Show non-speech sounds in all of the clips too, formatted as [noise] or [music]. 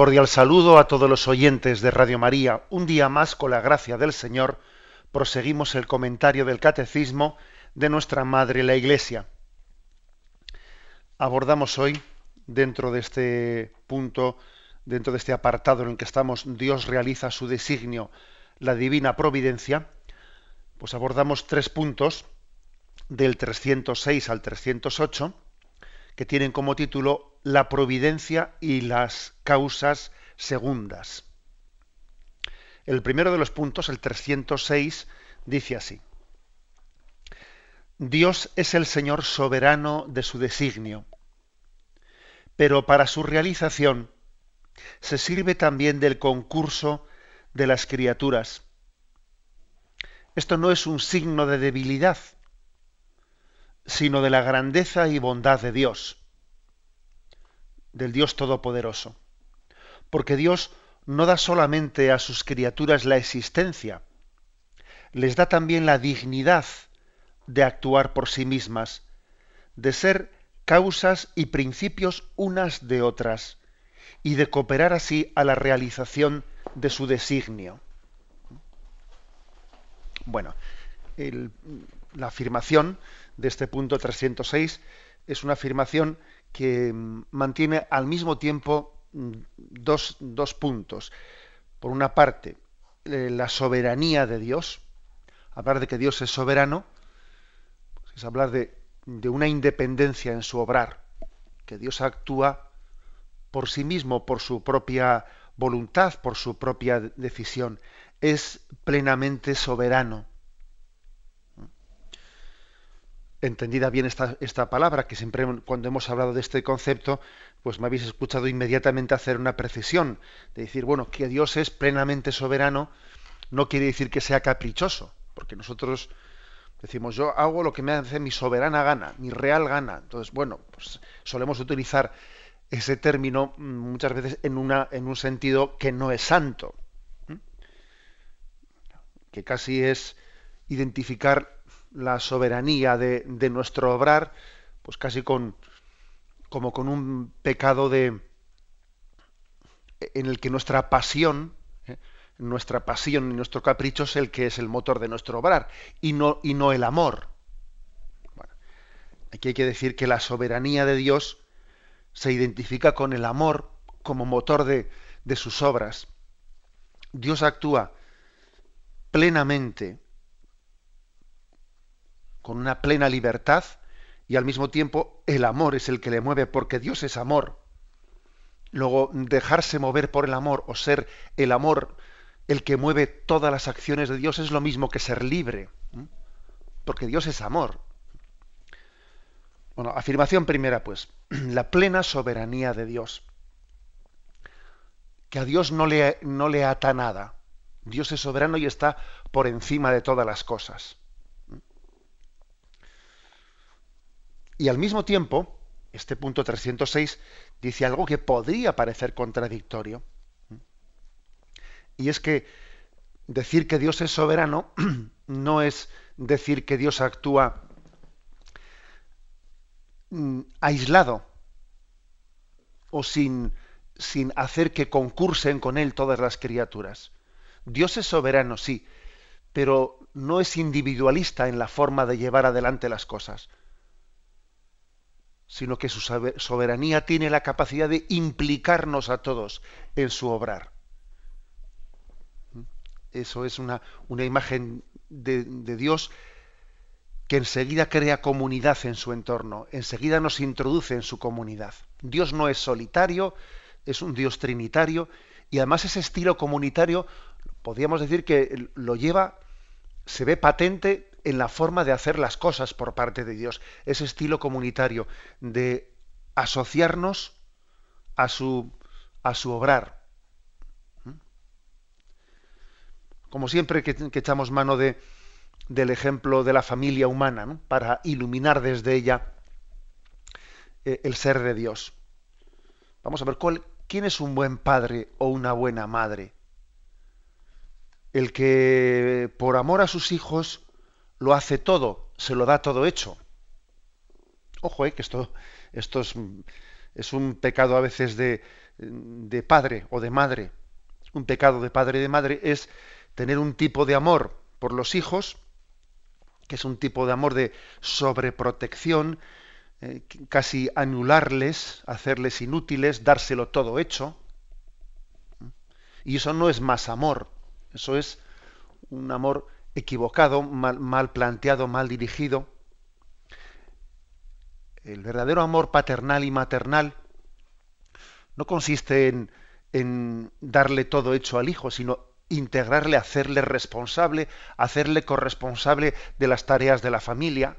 Cordial saludo a todos los oyentes de Radio María. Un día más, con la gracia del Señor, proseguimos el comentario del Catecismo de nuestra Madre la Iglesia. Abordamos hoy, dentro de este punto, dentro de este apartado en el que estamos, Dios realiza su designio, la divina providencia, pues abordamos tres puntos, del 306 al 308, que tienen como título La providencia y las causas segundas. El primero de los puntos, el 306, dice así. Dios es el Señor soberano de su designio, pero para su realización se sirve también del concurso de las criaturas. Esto no es un signo de debilidad, sino de la grandeza y bondad de Dios, del Dios Todopoderoso. Porque Dios no da solamente a sus criaturas la existencia, les da también la dignidad de actuar por sí mismas, de ser causas y principios unas de otras, y de cooperar así a la realización de su designio. Bueno, el, la afirmación de este punto 306 es una afirmación que mm, mantiene al mismo tiempo mm, dos, dos puntos. Por una parte, eh, la soberanía de Dios, hablar de que Dios es soberano, es hablar de una independencia en su obrar, que Dios actúa por sí mismo, por su propia voluntad, por su propia decisión, es plenamente soberano entendida bien esta, palabra, que siempre cuando hemos hablado de este concepto, pues me habéis escuchado inmediatamente hacer una precisión, de decir, bueno, que Dios es plenamente soberano, no quiere decir que sea caprichoso, porque nosotros decimos, yo hago lo que me hace mi soberana gana, mi real gana. Entonces, bueno, pues solemos utilizar ese término mm, muchas veces en, una, en un sentido que no es santo, que casi es identificar la soberanía de, nuestro obrar, pues casi con como con un pecado de en el que nuestra pasión, ¿eh? nuestra pasión y nuestro capricho es el que es el motor de nuestro obrar y no, y no el amor. Bueno, aquí hay que decir que la soberanía de Dios se identifica con el amor como motor de sus obras. Dios actúa plenamente con una plena libertad y al mismo tiempo el amor es el que le mueve porque Dios es amor. Luego, dejarse mover por el amor o ser el amor el que mueve todas las acciones de Dios es lo mismo que ser libre, porque Dios es amor. Bueno, afirmación primera, pues, [clears throat] la plena soberanía de Dios. Que a Dios no le, no le ata nada. Dios es soberano y está por encima de todas las cosas. Y al mismo tiempo, este punto 306 dice algo que podría parecer contradictorio. Y es que decir que Dios es soberano [clears throat] no es decir que Dios actúa mm, aislado o sin, sin hacer que concursen con Él todas las criaturas. Dios es soberano, sí, pero no es individualista en la forma de llevar adelante las cosas sino que su soberanía tiene la capacidad de implicarnos a todos en su obrar. Eso es una, una imagen de, de, Dios que enseguida crea comunidad en su entorno, enseguida nos introduce en su comunidad. Dios no es solitario, es un Dios trinitario, y además ese estilo comunitario, podríamos decir que lo lleva, se ve patente en la forma de hacer las cosas por parte de Dios, ese estilo comunitario de asociarnos a su, a su obrar. ¿Mm? Como siempre que, echamos mano de, del ejemplo de la familia humana, para iluminar desde ella eh, el ser de Dios. Vamos a ver, ¿cuál, ¿quién es un buen padre o una buena madre? El que por amor a sus hijos lo hace todo, se lo da todo hecho. Ojo, eh, que esto, esto es, un pecado a veces de, de padre o de madre. Un pecado de padre y de madre es tener un tipo de amor por los hijos, que es un tipo de amor de sobreprotección, eh, casi anularles, hacerles inútiles, dárselo todo hecho. Y eso no es más amor, eso es un amor equivocado, mal, planteado, mal dirigido. El verdadero amor paternal y maternal no consiste en, en darle todo hecho al hijo, sino integrarle, hacerle responsable, hacerle corresponsable de las tareas de la familia,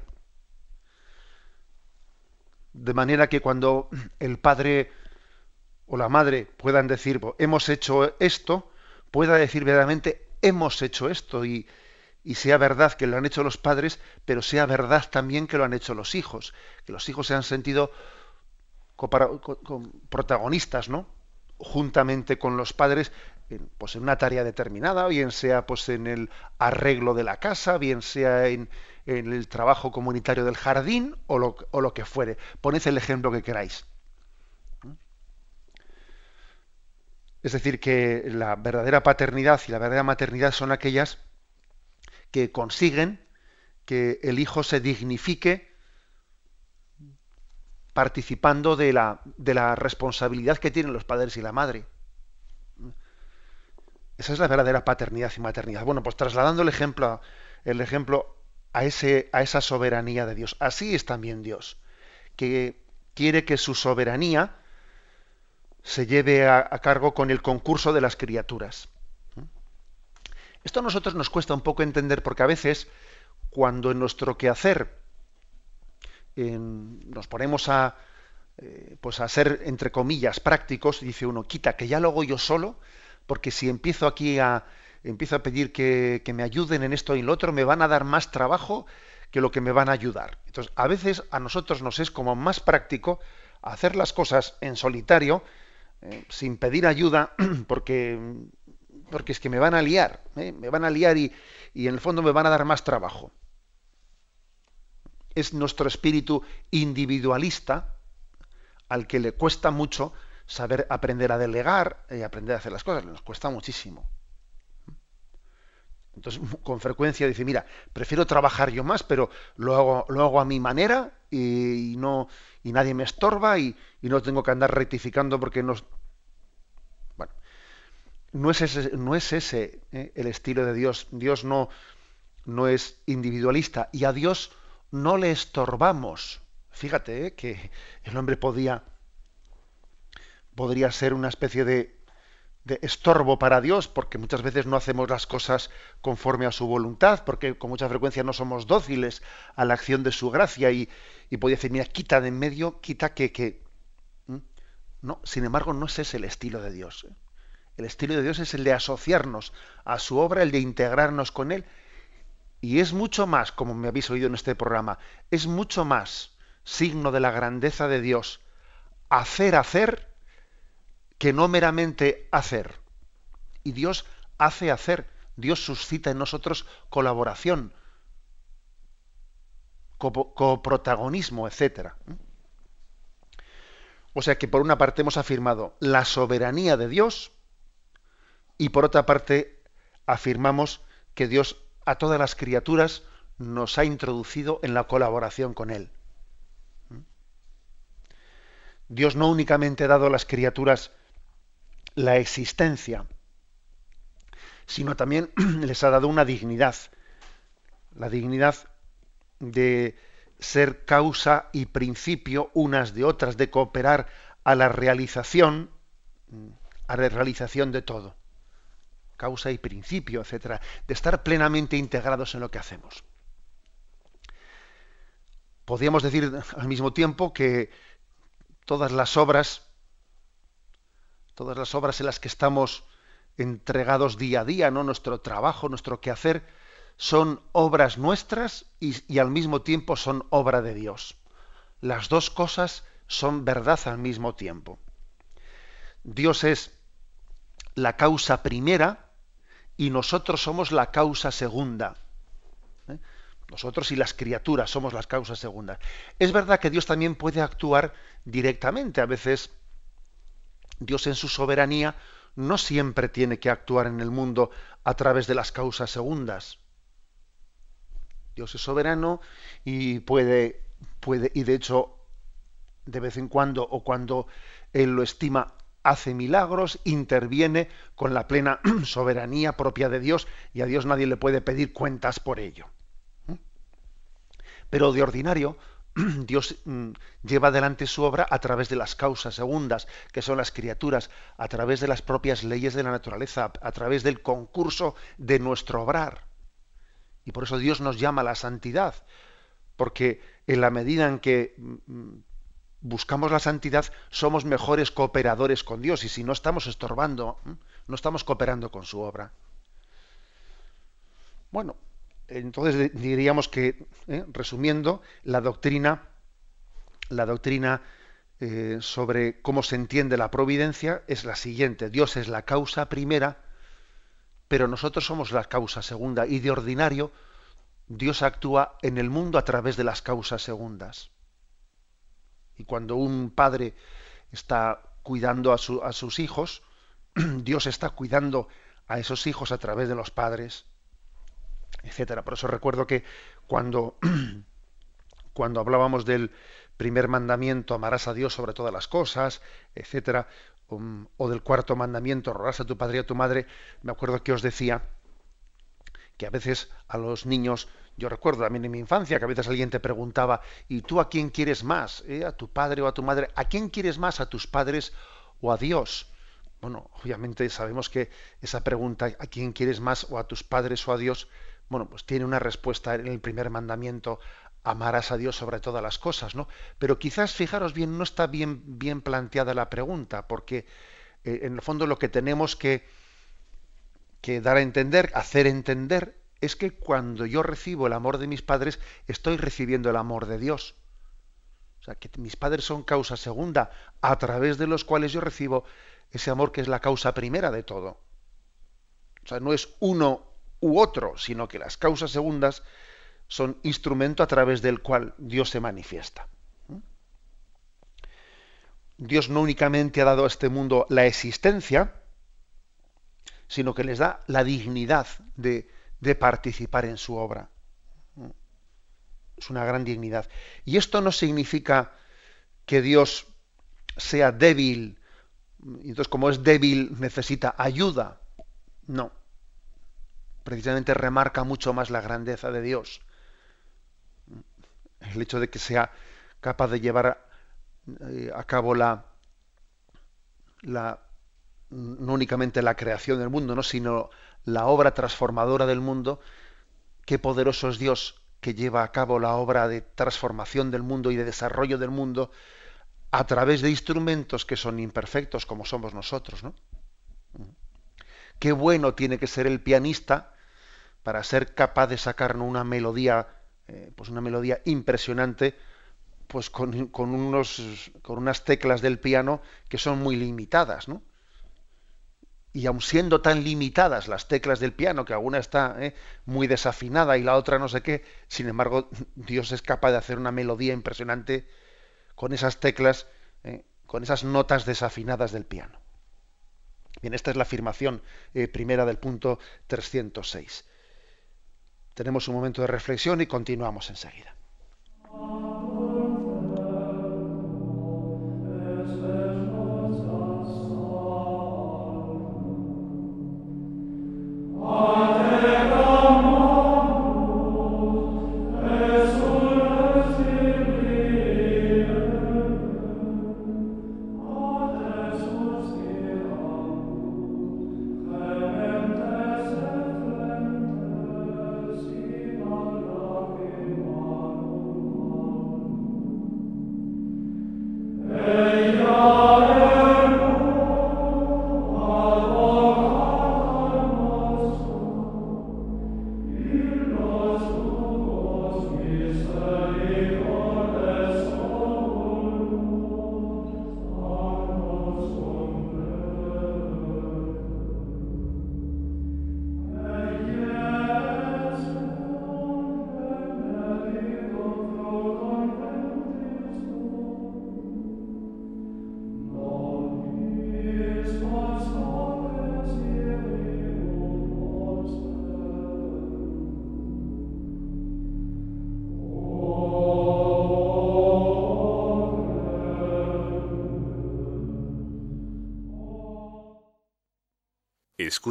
de manera que cuando el padre o la madre puedan decir, hemos hecho esto, pueda decir verdaderamente, hemos hecho esto y, y sea verdad que lo han hecho los padres, pero sea verdad también que lo han hecho los hijos, que los hijos se han sentido protagonistas, ¿no? juntamente con los padres pues en una tarea determinada, bien sea pues en el arreglo de la casa, bien sea en, en el trabajo comunitario del jardín o lo, o lo que fuere. Poned el ejemplo que queráis. Es decir, que la verdadera paternidad y la verdadera maternidad son aquellas que consiguen que el hijo se dignifique participando de la, de la responsabilidad que tienen los padres y la madre. Esa es la verdadera paternidad y maternidad. Bueno, pues trasladando el ejemplo, el ejemplo a, ese, a esa soberanía de Dios. Así es también Dios, que quiere que su soberanía se lleve a, cargo con el concurso de las criaturas. Esto a nosotros nos cuesta un poco entender porque a veces cuando en nuestro quehacer nos ponemos a, eh, pues a ser, entre comillas, prácticos, dice uno, quita, que ya lo hago yo solo, porque si empiezo aquí a, empiezo a pedir que, me ayuden en esto y en lo otro, me van a dar más trabajo que lo que me van a ayudar. Entonces, a veces a nosotros nos es como más práctico hacer las cosas en solitario, eh, sin pedir ayuda, [clears throat] porque, porque es que me van a liar, ¿eh? me van a liar y, en el fondo me van a dar más trabajo. Es nuestro espíritu individualista al que le cuesta mucho saber aprender a delegar y aprender a hacer las cosas, nos cuesta muchísimo. Entonces, con frecuencia dice, mira, prefiero trabajar yo más, pero lo hago, lo hago a mi manera y, no y nadie me estorba y, no tengo que andar rectificando porque no... No es ese, no es ese ¿eh? el estilo de Dios. Dios no, no es individualista y a Dios no le estorbamos. Fíjate ¿eh? que el hombre podía, podría ser una especie de de estorbo para Dios, porque muchas veces no hacemos las cosas conforme a su voluntad, porque con mucha frecuencia no somos dóciles a la acción de su gracia y, y podía decir, mira, quita de en medio, quita que... que... No, sin embargo, no ese es el estilo de Dios. ¿eh? El estilo de Dios es el de asociarnos a su obra, el de integrarnos con Él. Y es mucho más, como me habéis oído en este programa, es mucho más signo de la grandeza de Dios hacer hacer que no meramente hacer. Y Dios hace hacer, Dios suscita en nosotros colaboración, coprotagonismo, etc. O sea que por una parte hemos afirmado la soberanía de Dios y por otra parte afirmamos que Dios a todas las criaturas nos ha introducido en la colaboración con Él. Dios no únicamente ha dado a las criaturas la existencia, sino también [clears throat] les ha dado una dignidad, la dignidad de ser causa y principio unas de otras, de cooperar a la realización, a la realización de todo. Causa y principio, etcétera, de estar plenamente integrados en lo que hacemos. podríamos decir al mismo tiempo que todas las obras, todas las obras en las que estamos entregados día a día, ¿no? Nuestro trabajo, nuestro quehacer, son obras nuestras y, y, al mismo tiempo son obra de Dios. Las dos cosas son verdad al mismo tiempo. Dios es la causa primera y nosotros somos la causa segunda. ¿eh? Nosotros y las criaturas somos las causas segundas. Es verdad que Dios también puede actuar directamente. A veces Dios en su soberanía no siempre tiene que actuar en el mundo a través de las causas segundas. Dios es soberano y puede, puede, y de hecho, de vez en cuando, o cuando Él lo estima, hace milagros, interviene con la plena [clears throat] soberanía propia de Dios y a Dios nadie le puede pedir cuentas por ello. ¿Mm? Pero de ordinario, [clears throat] Dios mm, lleva adelante su obra a través de las causas segundas, que son las criaturas, a través de las propias leyes de la naturaleza, a través del concurso de nuestro obrar. Y por eso Dios nos llama a la santidad, porque en la medida en que mm, buscamos la santidad, somos mejores cooperadores con Dios y si no estamos estorbando, no estamos cooperando con su obra. Bueno, entonces diríamos que, ¿eh? resumiendo, la doctrina, la doctrina eh, sobre cómo se entiende la providencia es la siguiente: Dios es la causa primera, pero nosotros somos la causa segunda y de ordinario Dios actúa en el mundo a través de las causas segundas. Y cuando un padre está cuidando a, sus hijos, [clears throat] Dios está cuidando a esos hijos a través de los padres, etcétera. Por eso recuerdo que cuando, [clears throat] cuando hablábamos del primer mandamiento, amarás a Dios sobre todas las cosas, etcétera, um, o del cuarto mandamiento, honrarás a tu padre y a tu madre, me acuerdo que os decía que a veces a los niños yo recuerdo también en mi infancia que a veces alguien te preguntaba, ¿y tú a quién quieres más? Eh? ¿A tu padre o a tu madre? ¿A quién quieres más? ¿A tus padres o a Dios? Bueno, obviamente sabemos que esa pregunta, ¿a quién quieres más o a tus padres o a Dios? Bueno, pues tiene una respuesta en el primer mandamiento, amarás a Dios sobre todas las cosas, ¿no? Pero quizás, fijaros bien, no está bien, bien planteada la pregunta, porque eh, en el fondo lo que tenemos que, que dar a entender, hacer entender, es que cuando yo recibo el amor de mis padres, estoy recibiendo el amor de Dios. O sea, que mis padres son causa segunda, a través de los cuales yo recibo ese amor que es la causa primera de todo. O sea, no es uno u otro, sino que las causas segundas son instrumento a través del cual Dios se manifiesta. Dios no únicamente ha dado a este mundo la existencia, sino que les da la dignidad de, de participar en su obra. Es una gran dignidad. Y esto no significa que Dios sea débil, entonces como es débil necesita ayuda. No. Precisamente remarca mucho más la grandeza de Dios. El hecho de que sea capaz de llevar eh, a cabo la, la no únicamente la creación del mundo, ¿no? sino la obra transformadora del mundo, qué poderoso es Dios que lleva a cabo la obra de transformación del mundo y de desarrollo del mundo a través de instrumentos que son imperfectos como somos nosotros, ¿no? Qué bueno tiene que ser el pianista para ser capaz de sacar una melodía, eh, pues una melodía impresionante, pues con, con, unos, con unas teclas del piano que son muy limitadas, ¿no? Y aun siendo tan limitadas las teclas del piano, que alguna está eh, muy desafinada y la otra no sé qué, sin embargo [laughs] Dios es capaz de hacer una melodía impresionante con esas teclas, eh, con esas notas desafinadas del piano. Bien, esta es la afirmación eh, primera del punto 306. Tenemos un momento de reflexión y continuamos enseguida.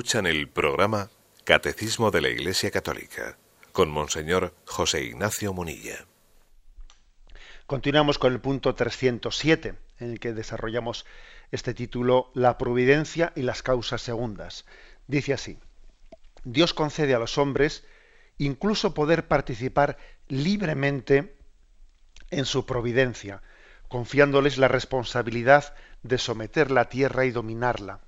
Escuchan el programa Catecismo de la Iglesia Católica con Monseñor José Ignacio Munilla. Continuamos con el punto 307, en el que desarrollamos este título La providencia y las causas segundas. Dice así, Dios concede a los hombres incluso poder participar libremente en su providencia, confiándoles la responsabilidad de someter la tierra y dominarla.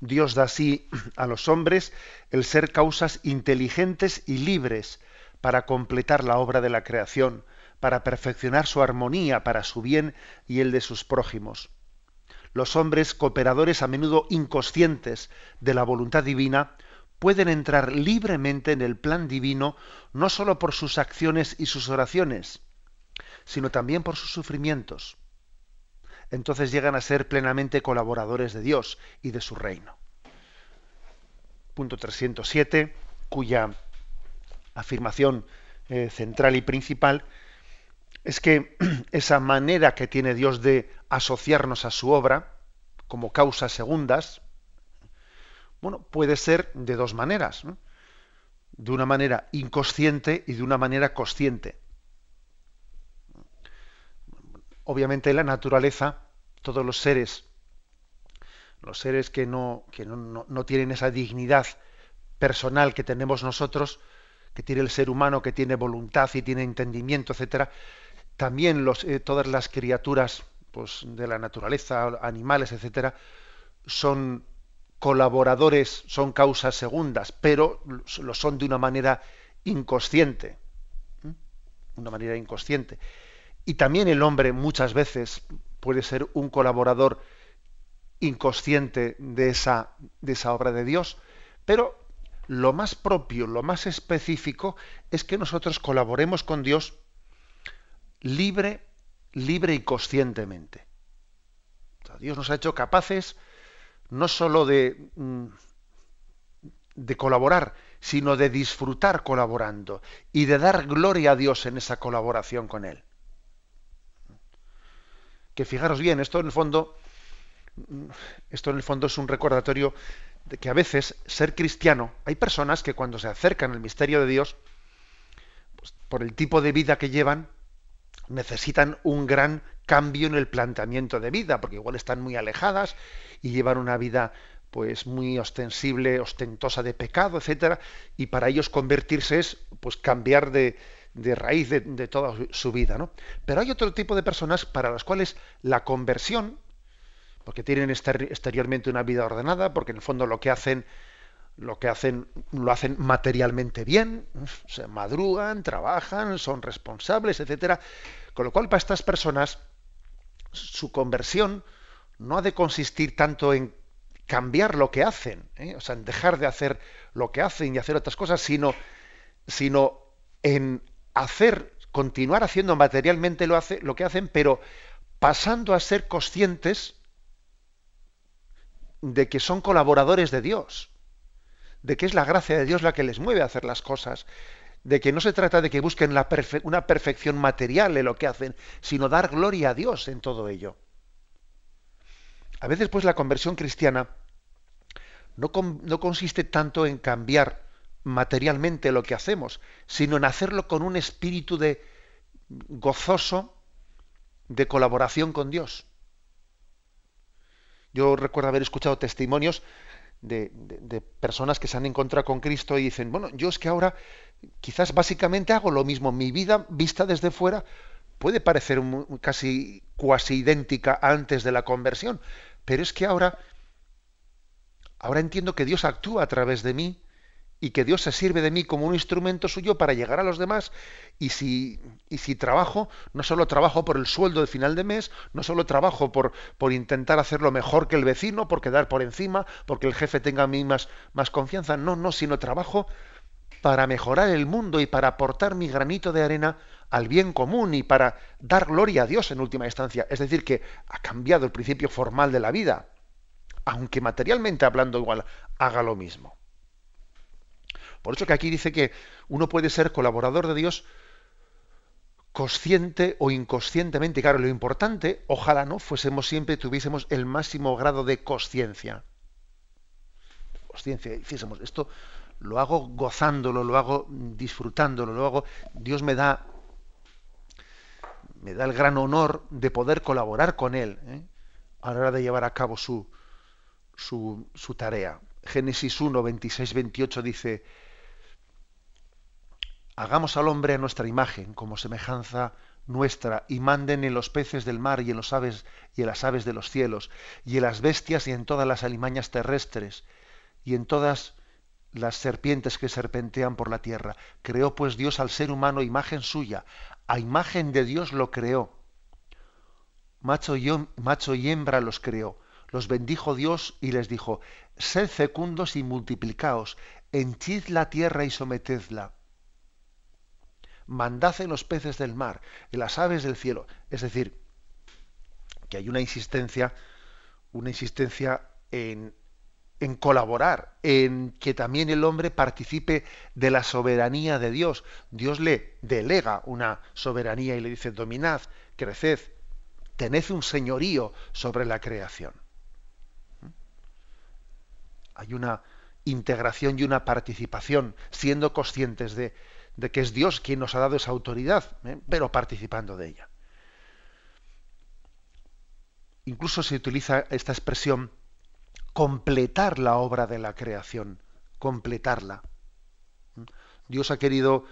Dios da así a los hombres el ser causas inteligentes y libres para completar la obra de la creación, para perfeccionar su armonía para su bien y el de sus prójimos. Los hombres cooperadores a menudo inconscientes de la voluntad divina pueden entrar libremente en el plan divino no sólo por sus acciones y sus oraciones, sino también por sus sufrimientos. Entonces llegan a ser plenamente colaboradores de Dios y de su reino. Punto 307, cuya afirmación eh, central y principal es que [clears throat] esa manera que tiene Dios de asociarnos a su obra como causas segundas, bueno, puede ser de dos maneras, de una manera inconsciente y de una manera consciente. Obviamente la naturaleza, todos los seres, los seres que no, que no, no tienen esa dignidad personal que tenemos nosotros, que tiene el ser humano, que tiene voluntad y tiene entendimiento, etcétera, también los, eh, todas las criaturas pues, de la naturaleza, animales, etcétera, son colaboradores, son causas segundas, pero lo son de una manera inconsciente. Una manera inconsciente. Y también el hombre muchas veces puede ser un colaborador inconsciente de esa, de esa obra de Dios, pero lo más propio, lo más específico es que nosotros colaboremos con Dios libre, libre y conscientemente. Dios nos ha hecho capaces no sólo de, mm, de colaborar, sino de disfrutar colaborando y de dar gloria a Dios en esa colaboración con Él. Que fijaros bien, esto en el fondo, esto en el fondo es un recordatorio de que a veces ser cristiano, hay personas que cuando se acercan al misterio de Dios, pues, por el tipo de vida que llevan, necesitan un gran cambio en el planteamiento de vida, porque igual están muy alejadas y llevan una vida pues muy ostensible, ostentosa de pecado, etcétera, y para ellos convertirse es pues cambiar de, de raíz de, toda su vida, ¿no? Pero hay otro tipo de personas para las cuales la conversión, porque tienen exteriormente una vida ordenada, porque en el fondo lo que hacen lo que hacen lo hacen materialmente bien, se madrugan, trabajan, son responsables, etcétera. Con lo cual, para estas personas, su conversión no ha de consistir tanto en cambiar lo que hacen, ¿eh? o sea, en dejar de hacer lo que hacen y hacer otras cosas, sino, sino en hacer, continuar haciendo materialmente lo, que hacen, pero pasando a ser conscientes de que son colaboradores de Dios de que es la gracia de Dios la que les mueve a hacer las cosas, de que no se trata de que busquen una perfección material en lo que hacen, sino dar gloria a Dios en todo ello. A veces, pues, la conversión cristiana no consiste tanto en cambiar materialmente lo que hacemos, sino en hacerlo con un espíritu de gozoso de colaboración con Dios. Yo recuerdo haber escuchado testimonios de, personas que se han encontrado con Cristo y dicen, bueno, yo es que ahora quizás básicamente hago lo mismo. Mi vida vista desde fuera puede parecer casi cuasi idéntica antes de la conversión, pero es que ahora, ahora entiendo que Dios actúa a través de mí y que Dios se sirve de mí como un instrumento suyo para llegar a los demás y si, y si trabajo, no solo trabajo por el sueldo de final de mes, no solo trabajo por, por intentar hacerlo mejor que el vecino, por quedar por encima, porque el jefe tenga a mí más, más confianza, no, no, sino trabajo para mejorar el mundo y para aportar mi granito de arena al bien común y para dar gloria a Dios en última instancia. Es decir, que ha cambiado el principio formal de la vida, aunque materialmente hablando igual haga lo mismo. Por eso que aquí dice que uno puede ser colaborador de Dios consciente o inconscientemente. Claro, lo importante, ojalá no fuésemos siempre, tuviésemos el máximo grado de conciencia. conciencia, y dijésemos, esto lo hago gozándolo, lo hago disfrutándolo, lo hago, Dios me da me da el gran honor de poder colaborar con Él ¿eh? a la hora de llevar a cabo su, su, su tarea. Génesis 1, 26, 28 dice, hagamos al hombre a nuestra imagen, como semejanza nuestra, y manden en los peces del mar y en los aves y en las aves de los cielos, y en las bestias y en todas las alimañas terrestres, y en todas las serpientes que serpentean por la tierra. Creó pues Dios al ser humano imagen suya, a imagen de Dios lo creó. Macho y, macho y hembra los creó. Los bendijo Dios y les dijo, sed fecundos y multiplicaos, henchid la tierra y sometedla. Mandad en los peces del mar, en las aves del cielo. Es decir, que hay una insistencia, una insistencia en, en colaborar, en que también el hombre participe de la soberanía de Dios. Dios le delega una soberanía y le dice, dominad, creced, tened un señorío sobre la creación. Hay una integración y una participación, siendo conscientes de, que es Dios quien nos ha dado esa autoridad, ¿eh? pero participando de ella. Incluso se utiliza esta expresión completar la obra de la creación, completarla. Dios ha querido,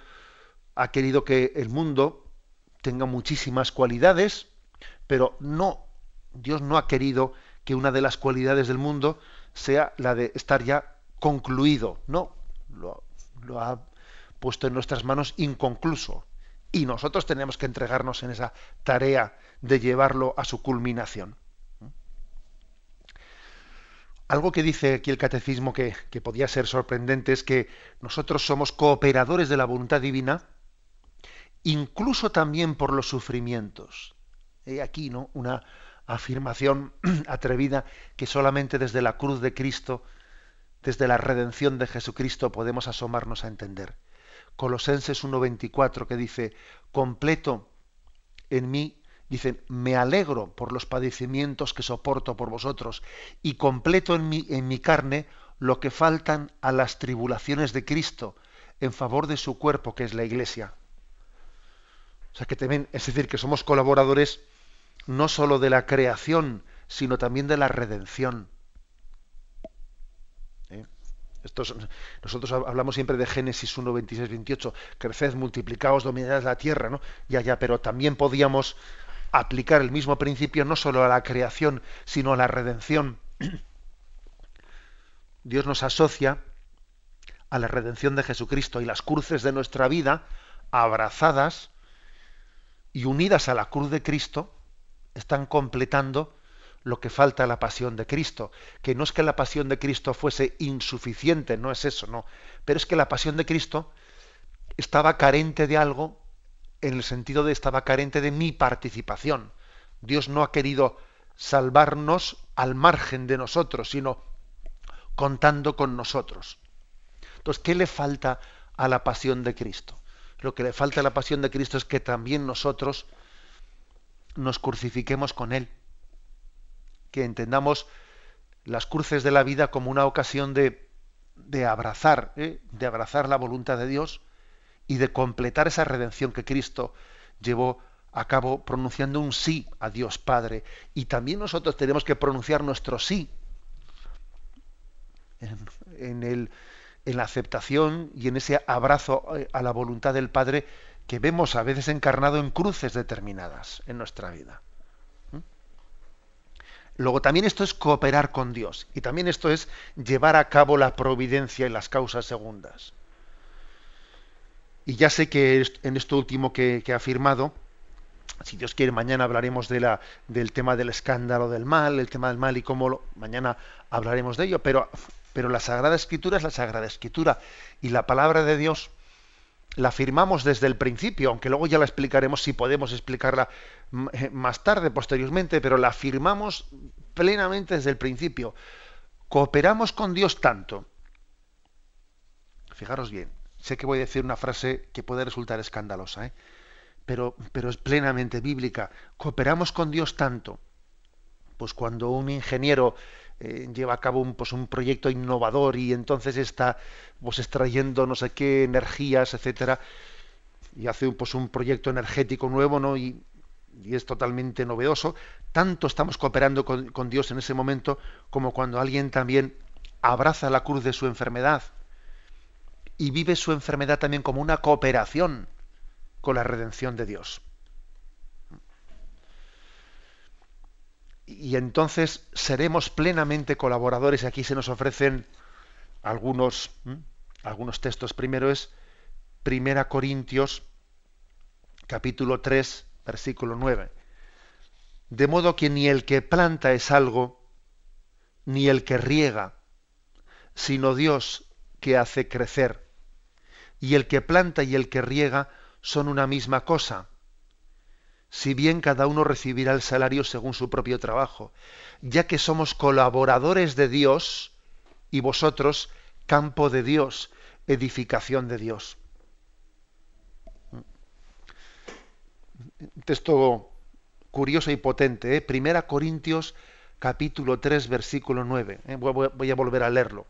ha querido que el mundo tenga muchísimas cualidades, pero no, Dios no ha querido que una de las cualidades del mundo sea la de estar ya concluido. No, lo ha puesto en nuestras manos inconcluso. Y nosotros tenemos que entregarnos en esa tarea de llevarlo a su culminación. Algo que dice aquí el catecismo que, podía ser sorprendente es que nosotros somos cooperadores de la voluntad divina, incluso también por los sufrimientos. He aquí, ¿no? Una afirmación [clears throat] atrevida que solamente desde la cruz de Cristo, desde la redención de Jesucristo, podemos asomarnos a entender. Colosenses 1.24 que dice, completo en mí Dicen, me alegro por los padecimientos que soporto por vosotros y completo en mi, en mi carne lo que faltan a las tribulaciones de Cristo en favor de su cuerpo, que es la Iglesia. O sea que también, es decir, que somos colaboradores no sólo de la creación, sino también de la redención. Nosotros hablamos siempre de Génesis 1, 26, 28, creced, multiplicaos, dominad la tierra, ¿no? Ya, ya, pero también podíamos aplicar el mismo principio no solo a la creación, sino a la redención. [clears throat] Dios nos asocia a la redención de Jesucristo y las cruces de nuestra vida, abrazadas y unidas a la cruz de Cristo, están completando lo que falta a la pasión de Cristo. Que no es que la pasión de Cristo fuese insuficiente, no es eso, no. Pero es que la pasión de Cristo estaba carente de algo en el sentido de estaba carente de mi participación. Dios no ha querido salvarnos al margen de nosotros, sino contando con nosotros. Entonces, ¿qué le falta a la pasión de Cristo? Lo que le falta a la pasión de Cristo es que también nosotros nos crucifiquemos con Él, que entendamos las cruces de la vida como una ocasión de, de abrazar, ¿eh? de abrazar la voluntad de Dios y de completar esa redención que Cristo llevó a cabo pronunciando un sí a Dios Padre. Y también nosotros tenemos que pronunciar nuestro sí en, en la aceptación y en ese abrazo eh, a la voluntad del Padre que vemos a veces encarnado en cruces determinadas en nuestra vida. Luego también esto es cooperar con Dios y también esto es llevar a cabo la providencia y las causas segundas. Y ya sé que en esto último que, ha afirmado, si Dios quiere, mañana hablaremos de la, del tema del escándalo del mal, el tema del mal y cómo lo, mañana hablaremos de ello, pero la Sagrada Escritura es la Sagrada Escritura y la palabra de Dios la afirmamos desde el principio, aunque luego ya la explicaremos si podemos explicarla eh, más tarde, posteriormente, pero la afirmamos plenamente desde el principio. Cooperamos con Dios tanto. Fijaros bien, Sé que voy a decir una frase que puede resultar escandalosa, ¿eh? pero, pero es plenamente bíblica. Cooperamos con Dios tanto. Pues cuando un ingeniero eh, lleva a cabo un, pues, un proyecto innovador y entonces está pues extrayendo no sé qué energías, etcétera, y hace un, pues, un proyecto energético nuevo, ¿no? Y, y es totalmente novedoso. Tanto estamos cooperando con, con, Dios en ese momento como cuando alguien también abraza la cruz de su enfermedad y vive su enfermedad también como una cooperación con la redención de Dios. Y entonces seremos plenamente colaboradores. Aquí se nos ofrecen algunos, algunos textos. Primero es Primera Corintios, capítulo 3, versículo 9. De modo que ni el que planta es algo, ni el que riega, sino Dios que hace crecer. Y el que planta y el que riega son una misma cosa si bien cada uno recibirá el salario según su propio trabajo, ya que somos colaboradores de Dios y vosotros campo de Dios, edificación de Dios. Texto curioso y potente, ¿eh? Primera Corintios capítulo 3 versículo 9. ¿eh? Voy a volver a leerlo.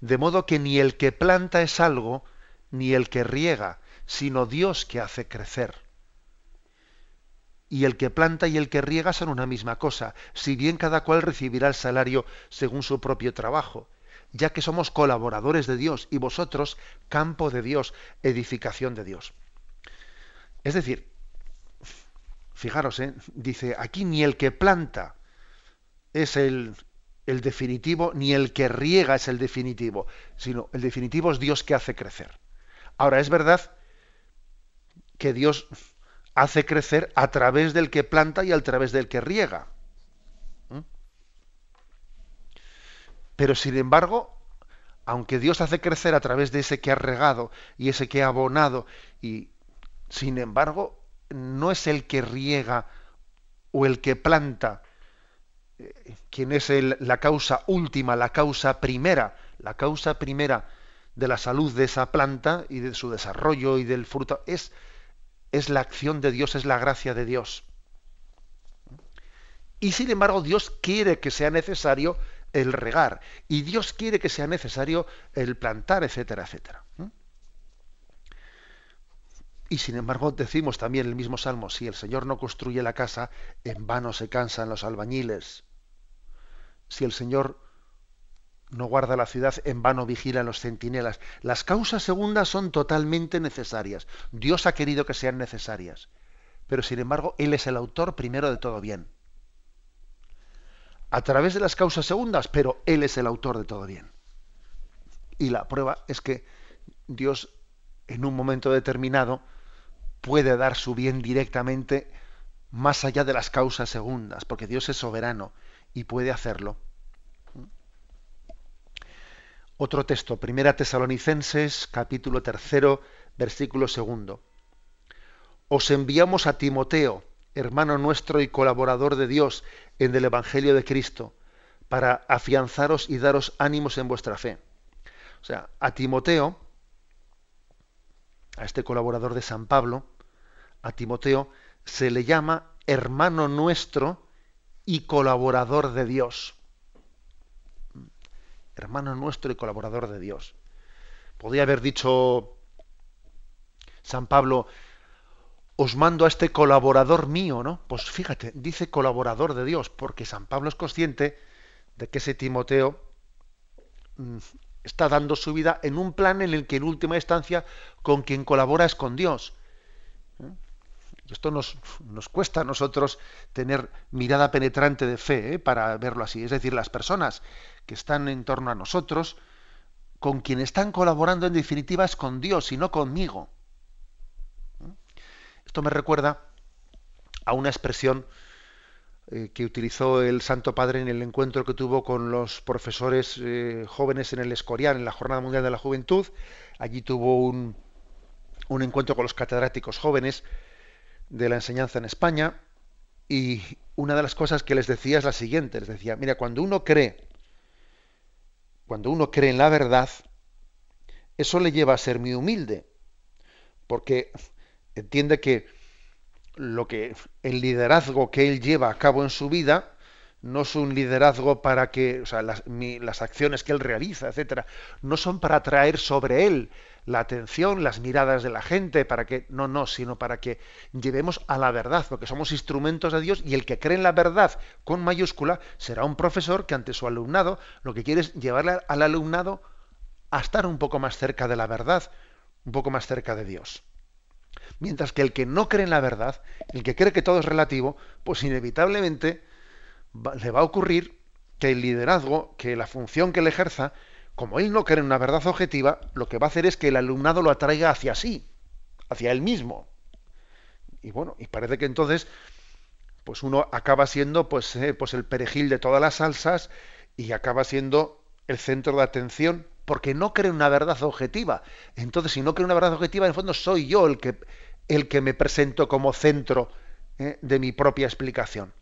De modo que ni el que planta es algo, ni el que riega, sino Dios que hace crecer y el que planta y el que riega son una misma cosa, si bien cada cual recibirá el salario según su propio trabajo, ya que somos colaboradores de Dios y vosotros campo de Dios, edificación de Dios. Es decir, fijaros, ¿eh? dice, aquí ni el que planta es el, el definitivo, ni el que riega es el definitivo, sino el definitivo es Dios que hace crecer. Ahora, es verdad que Dios hace crecer a través del que planta y a través del que riega. ¿Mm? Pero sin embargo, aunque Dios hace crecer a través de ese que ha regado y ese que ha abonado, y sin embargo, no es el que riega o el que planta eh, quien es la causa última, la causa primera, la causa primera de la salud de esa planta y de su desarrollo y del fruto, es es la acción de Dios, es la gracia de Dios. Y sin embargo, Dios quiere que sea necesario el regar. Y Dios quiere que sea necesario el plantar, etcétera, etcétera. Y sin embargo, decimos también en el mismo salmo, si el Señor no construye la casa, en vano se cansan los albañiles. Si el Señor no guarda la ciudad, en vano vigilan los centinelas. Las causas segundas son totalmente necesarias. Dios ha querido que sean necesarias. Pero sin embargo, Él es el autor primero de todo bien. A través de las causas segundas, pero Él es el autor de todo bien. Y la prueba es que Dios, en un momento determinado, puede dar su bien directamente más allá de las causas segundas, porque Dios es soberano y puede hacerlo. Otro texto, Primera Tesalonicenses, capítulo tercero, versículo segundo. Os enviamos a Timoteo, hermano nuestro y colaborador de Dios en el Evangelio de Cristo, para afianzaros y daros ánimos en vuestra fe. O sea, a Timoteo, a este colaborador de San Pablo, a Timoteo se le llama hermano nuestro y colaborador de Dios hermano nuestro y colaborador de Dios. Podría haber dicho San Pablo, os mando a este colaborador mío, ¿no? Pues fíjate, dice colaborador de Dios, porque San Pablo es consciente de que ese Timoteo mm, está dando su vida en un plan en el que en última instancia con quien colabora es con Dios. ¿Eh? Esto nos, nos, cuesta a nosotros tener mirada penetrante de fe ¿eh? para verlo así. Es decir, las personas que están en torno a nosotros, con quien están colaborando en definitiva es con Dios y no conmigo. Esto me recuerda a una expresión eh, que utilizó el Santo Padre en el encuentro que tuvo con los profesores eh, jóvenes en el Escorial, en la Jornada Mundial de la Juventud. Allí tuvo un, un encuentro con los catedráticos jóvenes de la enseñanza en España y una de las cosas que les decía es la siguiente, les decía, mira, cuando uno cree cuando uno cree en la verdad, eso le lleva a ser muy humilde, porque entiende que lo que el liderazgo que él lleva a cabo en su vida no es un liderazgo para que, o sea, las, las acciones que él realiza, etcétera, no son para atraer sobre él la atención, las miradas de la gente, para que, no, no, sino para que llevemos a la verdad, porque somos instrumentos de Dios y el que cree en la verdad con mayúscula será un profesor que ante su alumnado lo que quiere es llevarle al alumnado a estar un poco más cerca de la verdad, un poco más cerca de Dios. Mientras que el que no cree en la verdad, el que cree que todo es relativo, pues inevitablemente le va a ocurrir que el liderazgo, que la función que él ejerza, como él no cree en una verdad objetiva, lo que va a hacer es que el alumnado lo atraiga hacia sí, hacia él mismo. Y bueno, y parece que entonces, pues uno acaba siendo pues, eh, pues el perejil de todas las salsas y acaba siendo el centro de atención, porque no cree en una verdad objetiva. Entonces, si no cree una verdad objetiva, en el fondo soy yo el que, el que me presento como centro eh, de mi propia explicación.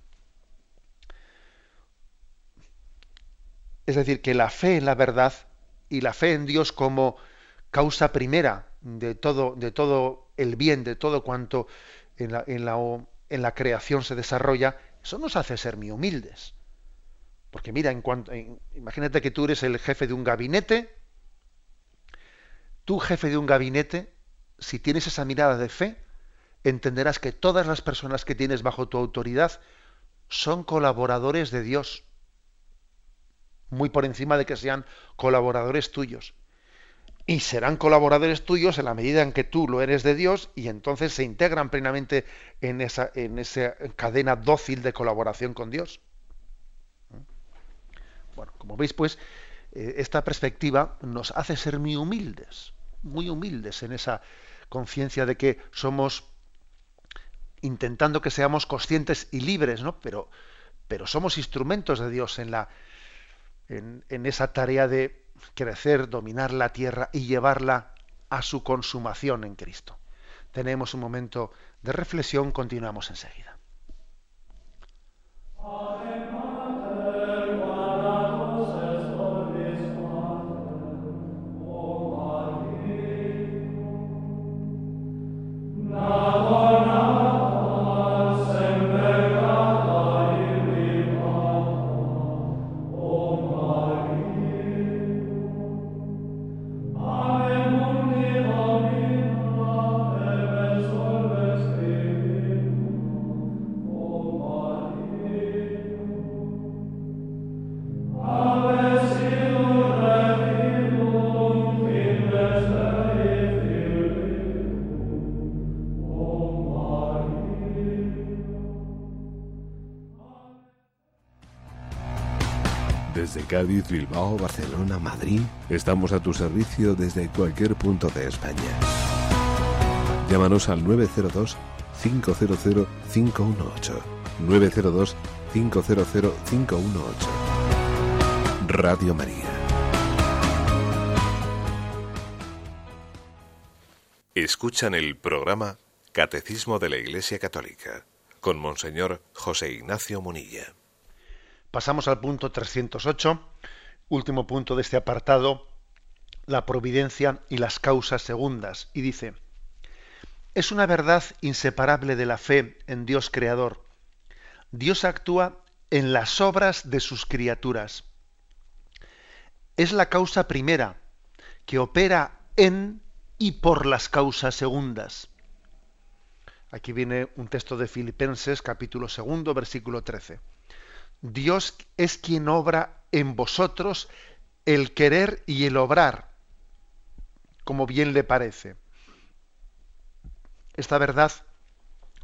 Es decir, que la fe en la verdad y la fe en Dios como causa primera de todo, de todo el bien, de todo cuanto en la, creación se desarrolla, eso nos hace ser muy humildes. Porque mira, en cuanto, imagínate que tú eres el jefe de un gabinete, tú jefe de un gabinete, si tienes esa mirada de fe, entenderás que todas las personas que tienes bajo tu autoridad son colaboradores de Dios muy por encima de que sean colaboradores tuyos. Y serán colaboradores tuyos en la medida en que tú lo eres de Dios y entonces se integran plenamente en esa, en esa cadena dócil de colaboración con Dios. Bueno, como veis, pues, eh, esta perspectiva nos hace ser muy humildes, muy humildes en esa conciencia de que somos intentando que seamos conscientes y libres, ¿no? Pero, pero somos instrumentos de Dios en la, en, esa tarea de crecer, dominar la tierra y llevarla a su consumación en Cristo. Tenemos un momento de reflexión, continuamos enseguida. Cádiz, Bilbao, Barcelona, Madrid. Estamos a tu servicio desde cualquier punto de España. Llámanos al 902 500 518. 902 500 518. Radio María. Escuchan el programa Catecismo de la Iglesia Católica con Monseñor José Ignacio Munilla. Pasamos al punto 308, último punto de este apartado, la providencia y las causas segundas. Y dice, es una verdad inseparable de la fe en Dios Creador. Dios actúa en las obras de sus criaturas. Es la causa primera que opera en y por las causas segundas. Aquí viene un texto de Filipenses capítulo segundo versículo 13. Dios es quien obra en vosotros el querer y el obrar, como bien le parece. Esta verdad,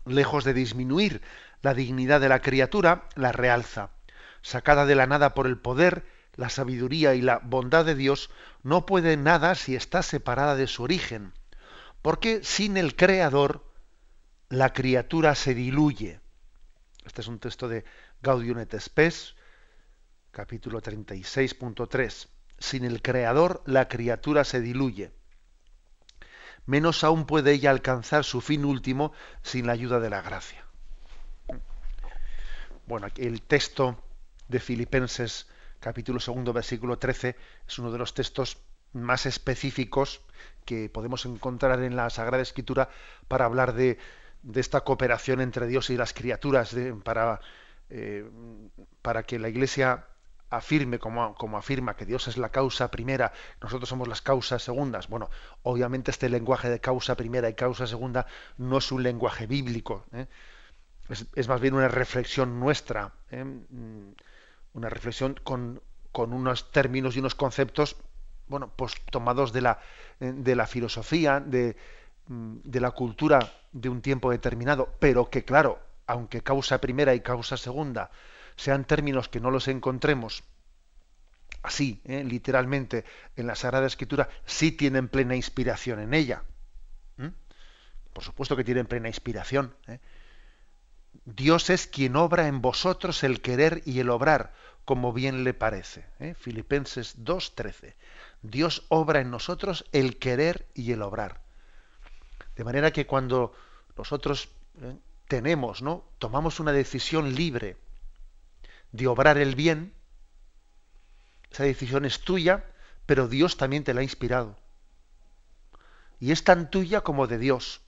lejos de disminuir la dignidad de la criatura, la realza. Sacada de la nada por el poder, la sabiduría y la bondad de Dios, no puede nada si está separada de su origen, porque sin el Creador la criatura se diluye. Este es un texto de Gaudium et Spes, capítulo 36.3. Sin el Creador la criatura se diluye. Menos aún puede ella alcanzar su fin último sin la ayuda de la gracia. Bueno, el texto de Filipenses, capítulo segundo, versículo 13, es uno de los textos más específicos que podemos encontrar en la Sagrada Escritura para hablar de, esta cooperación entre Dios y las criaturas, para eh, para que la Iglesia afirme como, como, afirma que Dios es la causa primera, nosotros somos las causas segundas. Bueno, obviamente este lenguaje de causa primera y causa segunda no es un lenguaje bíblico. ¿eh? Es, más bien una reflexión nuestra, ¿eh? mm, una reflexión con, con, unos términos y unos conceptos, bueno, pues tomados de la, de la filosofía, de, mm, de la cultura de un tiempo determinado, pero que claro, aunque causa primera y causa segunda sean términos que no los encontremos así, ¿eh? literalmente, en la Sagrada Escritura, sí tienen plena inspiración en ella. Por supuesto que tienen plena inspiración. ¿eh? Dios es quien obra en vosotros el querer y el obrar, como bien le parece. ¿eh? Filipenses 2.13. Dios obra en nosotros el querer y el obrar. De manera que cuando nosotros tenemos, ¿no? Tomamos una decisión libre de obrar el bien, esa decisión es tuya, pero Dios también te la ha inspirado. Y es tan tuya como de Dios.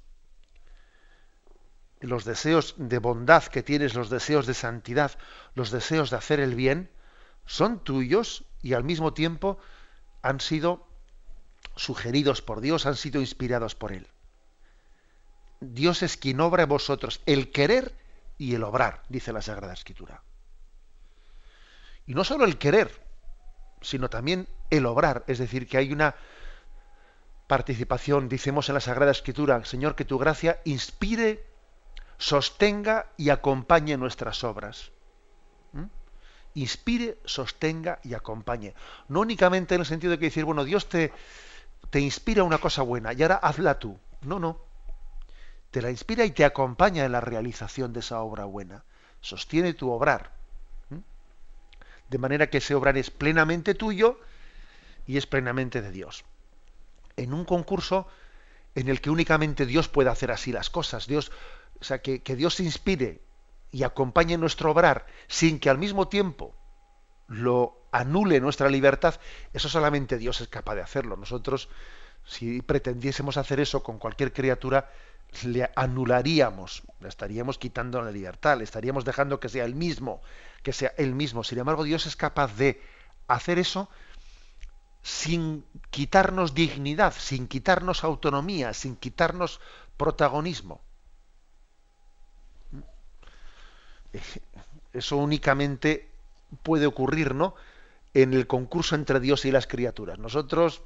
Los deseos de bondad que tienes, los deseos de santidad, los deseos de hacer el bien, son tuyos y al mismo tiempo han sido sugeridos por Dios, han sido inspirados por Él. Dios es quien obra en vosotros el querer y el obrar, dice la Sagrada Escritura. Y no solo el querer, sino también el obrar, es decir, que hay una participación, decimos en la Sagrada Escritura, Señor, que tu gracia inspire, sostenga y acompañe nuestras obras. ¿Mm? Inspire, sostenga y acompañe. No únicamente en el sentido de que decir, bueno, Dios te, te inspira una cosa buena y ahora hazla tú. No, no te la inspira y te acompaña en la realización de esa obra buena. Sostiene tu obrar. De manera que ese obrar es plenamente tuyo y es plenamente de Dios. En un concurso en el que únicamente Dios puede hacer así las cosas, Dios, o sea, que, que Dios inspire y acompañe nuestro obrar sin que al mismo tiempo lo anule nuestra libertad, eso solamente Dios es capaz de hacerlo. Nosotros, si pretendiésemos hacer eso con cualquier criatura, le anularíamos, le estaríamos quitando la libertad, le estaríamos dejando que sea el mismo, que sea el mismo. Sin embargo, Dios es capaz de hacer eso sin quitarnos dignidad, sin quitarnos autonomía, sin quitarnos protagonismo. [laughs] Eso únicamente puede ocurrir, ¿no? En el concurso entre Dios y las criaturas. Nosotros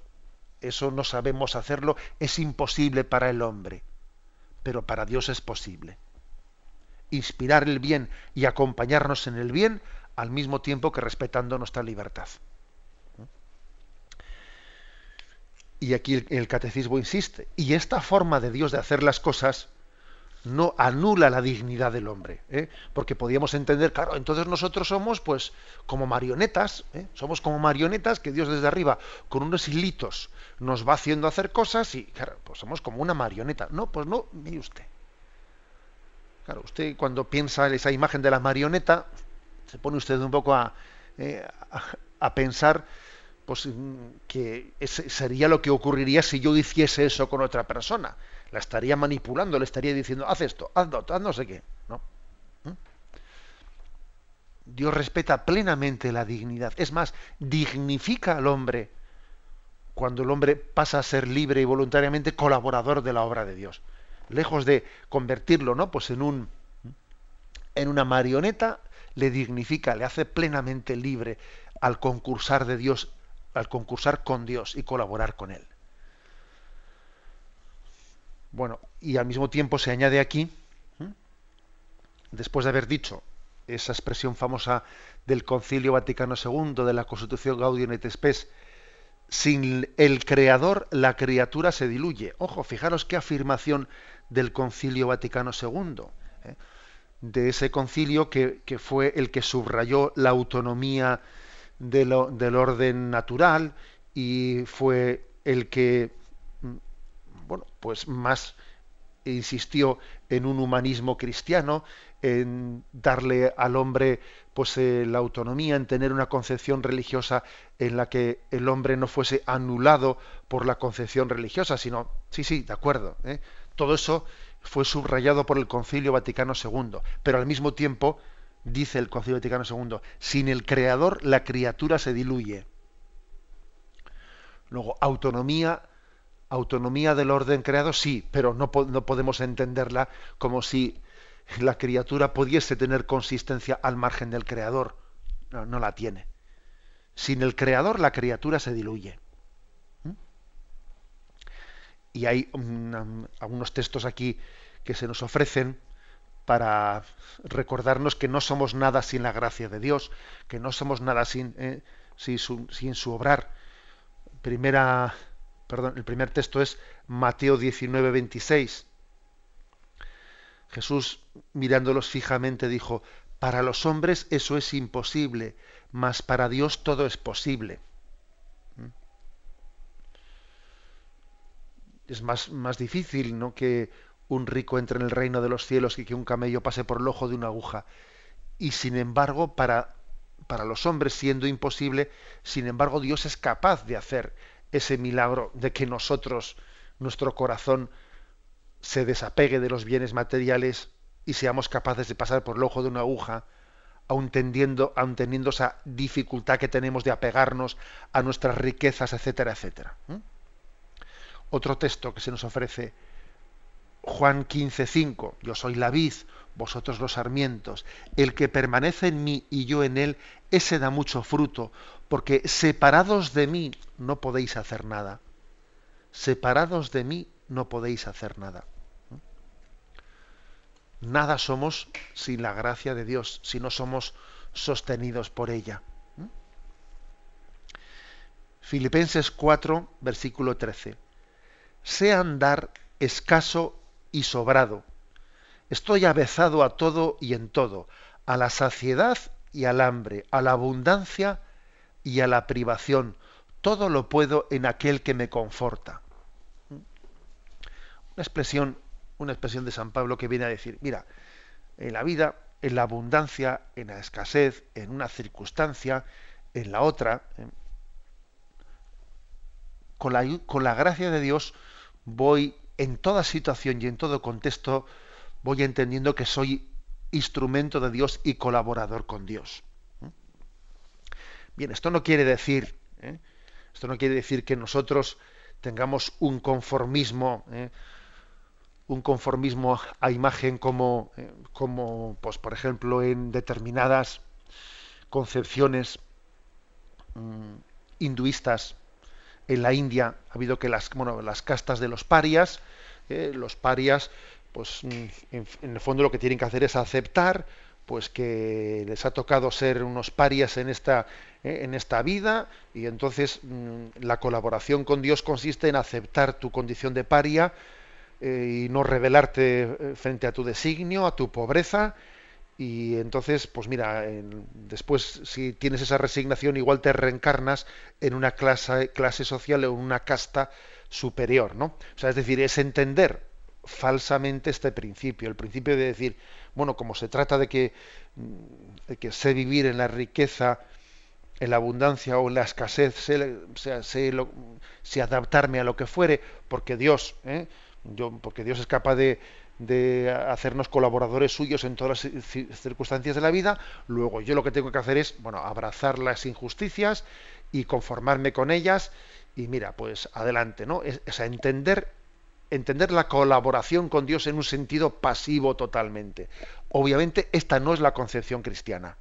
eso no sabemos hacerlo, es imposible para el hombre pero para Dios es posible. Inspirar el bien y acompañarnos en el bien al mismo tiempo que respetando nuestra libertad. Y aquí el, catecismo insiste, y esta forma de Dios de hacer las cosas no anula la dignidad del hombre, ¿eh? porque podíamos entender, claro, entonces nosotros somos pues como marionetas, ¿eh? somos como marionetas que Dios desde arriba con unos hilitos nos va haciendo hacer cosas y claro, pues somos como una marioneta. No, pues no, mire usted. Claro, usted cuando piensa en esa imagen de la marioneta, se pone usted un poco a, eh, a, pensar pues, que sería lo que ocurriría si yo hiciese eso con otra persona. La estaría manipulando, le estaría diciendo, haz esto, haz, haz no sé qué. ¿no? ¿Mm? Dios respeta plenamente la dignidad. Es más, dignifica al hombre cuando el hombre pasa a ser libre y voluntariamente colaborador de la obra de Dios. Lejos de convertirlo, ¿no? Pues en un en una marioneta, le dignifica, le hace plenamente libre al concursar de Dios, al concursar con Dios y colaborar con él. Bueno, y al mismo tiempo se añade aquí, después de haber dicho esa expresión famosa del Concilio Vaticano II, de la Constitución Gaudium et Spes, sin el creador la criatura se diluye. Ojo, fijaros qué afirmación del Concilio Vaticano II, ¿eh? de ese concilio que, fue el que subrayó la autonomía del orden natural y fue el que, bueno, pues más insistió en un humanismo cristiano, en darle al hombre pues eh, la autonomía, en tener una concepción religiosa en la que el hombre no fuese anulado por la concepción religiosa, sino, sí, sí, de acuerdo, ¿eh? todo eso fue subrayado por el Concilio Vaticano II, pero al mismo tiempo dice el Concilio Vaticano II, sin el creador la criatura se diluye. Luego, autonomía, autonomía del orden creado, sí, pero no, no podemos entenderla como si la criatura pudiese tener consistencia al margen del creador. No, la tiene. Sin el creador la criatura se diluye. ¿Mm? Y hay algunos textos aquí que se nos ofrecen para recordarnos que no somos nada sin la gracia de Dios, que no somos nada sin, eh, sin su obrar. Primera, perdón, el primer texto es Mateo 19, 26. Jesús, mirándolos fijamente, dijo, para los hombres eso es imposible, mas para Dios todo es posible. ¿Mm? Es más, más difícil ¿no? que un rico entre en el reino de los cielos y que un camello pase por el ojo de una aguja. Y sin embargo, para, para los hombres, siendo imposible, sin embargo, Dios es capaz de hacer ese milagro de que nosotros, nuestro corazón, se desapegue de los bienes materiales y seamos capaces de pasar por el ojo de una aguja, aun teniendo, teniendo esa dificultad que tenemos de apegarnos a nuestras riquezas, etcétera, etcétera. Otro texto que se nos ofrece Juan 15:5, yo soy la vid, vosotros los sarmientos. El que permanece en mí y yo en él, ese da mucho fruto, porque separados de mí no podéis hacer nada. Separados de mí no podéis hacer nada. Nada somos sin la gracia de Dios, si no somos sostenidos por ella. Filipenses 4, versículo 13. Sea andar escaso y sobrado. Estoy avezado a todo y en todo, a la saciedad y al hambre, a la abundancia y a la privación. Todo lo puedo en aquel que me conforta. Una expresión, una expresión de San Pablo que viene a decir, mira, en la vida, en la abundancia, en la escasez, en una circunstancia, en la otra, con la, con la gracia de Dios voy en toda situación y en todo contexto voy entendiendo que soy instrumento de Dios y colaborador con Dios. Bien, esto no quiere decir, ¿eh? esto no quiere decir que nosotros tengamos un conformismo, ¿eh? un conformismo a imagen como, ¿eh? como, pues, por ejemplo, en determinadas concepciones mm, hinduistas en la India ha habido que las, bueno, las castas de los parias, los parias, pues mm, en, el fondo lo que tienen que hacer es aceptar pues que les ha tocado ser unos parias en esta, eh, en esta vida y entonces mm, la colaboración con Dios consiste en aceptar tu condición de paria eh, y no rebelarte frente a tu designio, a tu pobreza y entonces, pues mira, después si tienes esa resignación, igual te reencarnas en una clase, clase social o en una casta superior, ¿no? O sea, es decir, es entender falsamente este principio, el principio de decir, bueno, como se trata de que, de que sé vivir en la riqueza, en la abundancia o en la escasez, sé, sé, adaptarme a lo que fuere, porque Dios, ¿eh? Yo, porque Dios es capaz de, de hacernos colaboradores suyos en todas las circunstancias de la vida, luego yo lo que tengo que hacer es, bueno, abrazar las injusticias y conformarme con ellas y mira, pues adelante, ¿no? Es, entender entender la colaboración con Dios en un sentido pasivo totalmente. Obviamente esta no es la concepción cristiana.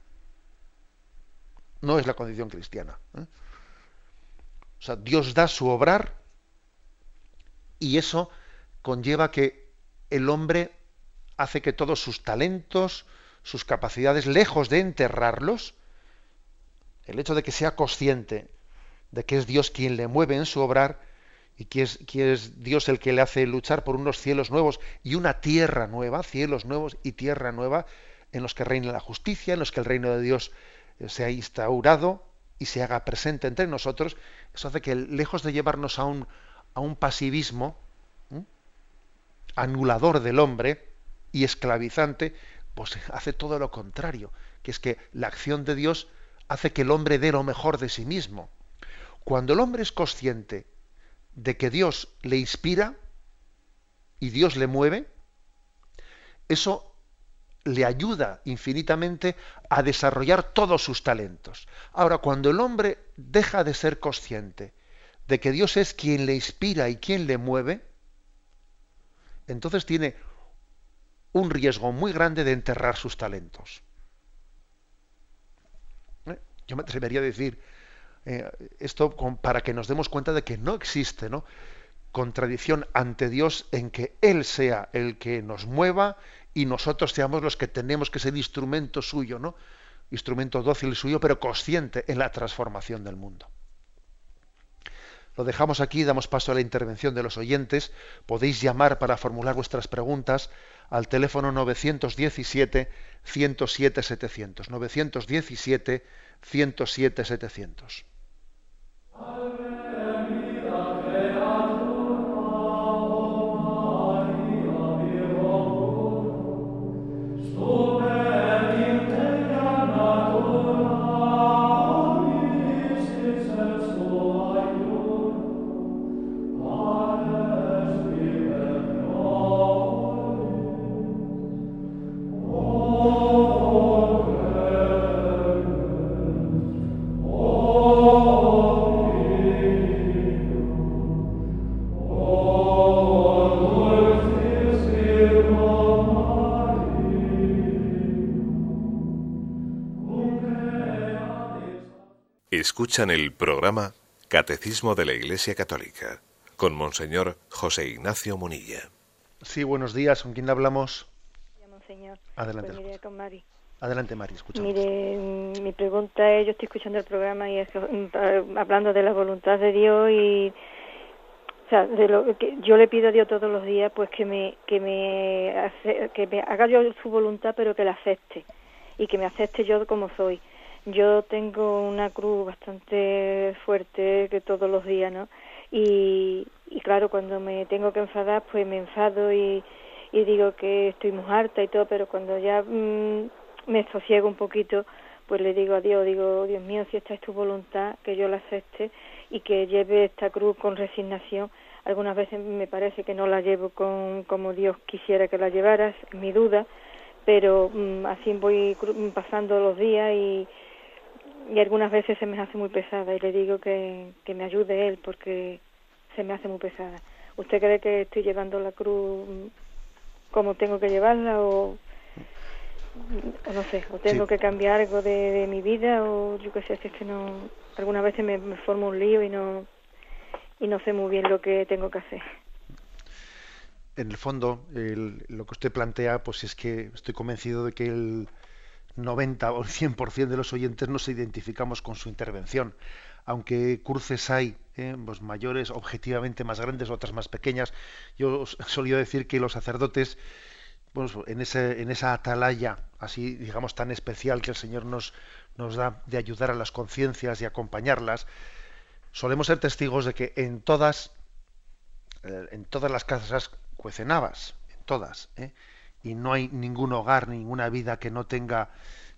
No es la concepción cristiana. ¿eh? O sea, Dios da su obrar y eso conlleva que el hombre hace que todos sus talentos, sus capacidades, lejos de enterrarlos, el hecho de que sea consciente de que es Dios quien le mueve en su obrar y que es, es Dios el que le hace luchar por unos cielos nuevos y una tierra nueva, cielos nuevos y tierra nueva, en los que reine la justicia, en los que el reino de Dios sea instaurado y se haga presente entre nosotros, eso hace que lejos de llevarnos a un, a un pasivismo, anulador del hombre y esclavizante, pues hace todo lo contrario, que es que la acción de Dios hace que el hombre dé lo mejor de sí mismo. Cuando el hombre es consciente de que Dios le inspira y Dios le mueve, eso le ayuda infinitamente a desarrollar todos sus talentos. Ahora, cuando el hombre deja de ser consciente de que Dios es quien le inspira y quien le mueve, entonces tiene un riesgo muy grande de enterrar sus talentos. ¿Eh? Yo me atrevería a decir eh, esto para que nos demos cuenta de que no existe ¿no? contradicción ante Dios en que Él sea el que nos mueva y nosotros seamos los que tenemos que ser instrumento suyo, ¿no? Instrumento dócil suyo, pero consciente en la transformación del mundo. Lo dejamos aquí, damos paso a la intervención de los oyentes. Podéis llamar para formular vuestras preguntas al teléfono 917 107 700. 917 107 700. Escuchan el programa Catecismo de la Iglesia Católica con Monseñor José Ignacio Munilla. Sí, buenos días. ¿Con quién hablamos? Monseñor. Adelante. Pues mire, con Mari. Adelante, Mari, escuchamos. Mire, mm, mi pregunta es, yo estoy escuchando el programa y es, mm, hablando de la voluntad de Dios y o sea, de lo que yo le pido a Dios todos los días pues que me que me hace, que me haga yo su voluntad pero que la acepte y que me acepte yo como soy yo tengo una cruz bastante fuerte que todos los días, ¿no? Y, claro, cuando me tengo que enfadar, pues me enfado y, digo que estoy muy harta y todo, pero cuando ya mm, me sosiego un poquito, pues le digo a Dios, digo, Dios mío, si esta es tu voluntad, que yo la acepte y que lleve esta cruz con resignación. Algunas veces me parece que no la llevo con como Dios quisiera que la llevaras, mi duda, pero mm, así voy pasando los días y, y algunas veces se me hace muy pesada y le digo que, que me ayude él porque se me hace muy pesada. ¿Usted cree que estoy llevando la cruz como tengo que llevarla o, no sé, o tengo que cambiar algo de, mi vida o yo qué sé, si es que no, algunas veces me, me formo un lío y no, y no sé muy bien lo que tengo que hacer en el fondo, lo que usted plantea, pues es que estoy convencido de que el, 90 o 100% de los oyentes nos identificamos con su intervención. Aunque cruces hay, eh, pues mayores, objetivamente más grandes, otras más pequeñas, yo [laughs] solía decir que los sacerdotes, pues, en, ese, en esa atalaya, así digamos tan especial que el Señor nos, nos da de ayudar a las conciencias y acompañarlas, solemos ser testigos de que en todas, eh, en todas las casas cuecen habas, en todas. ¿eh? Y no hay ningún hogar, ninguna vida que no tenga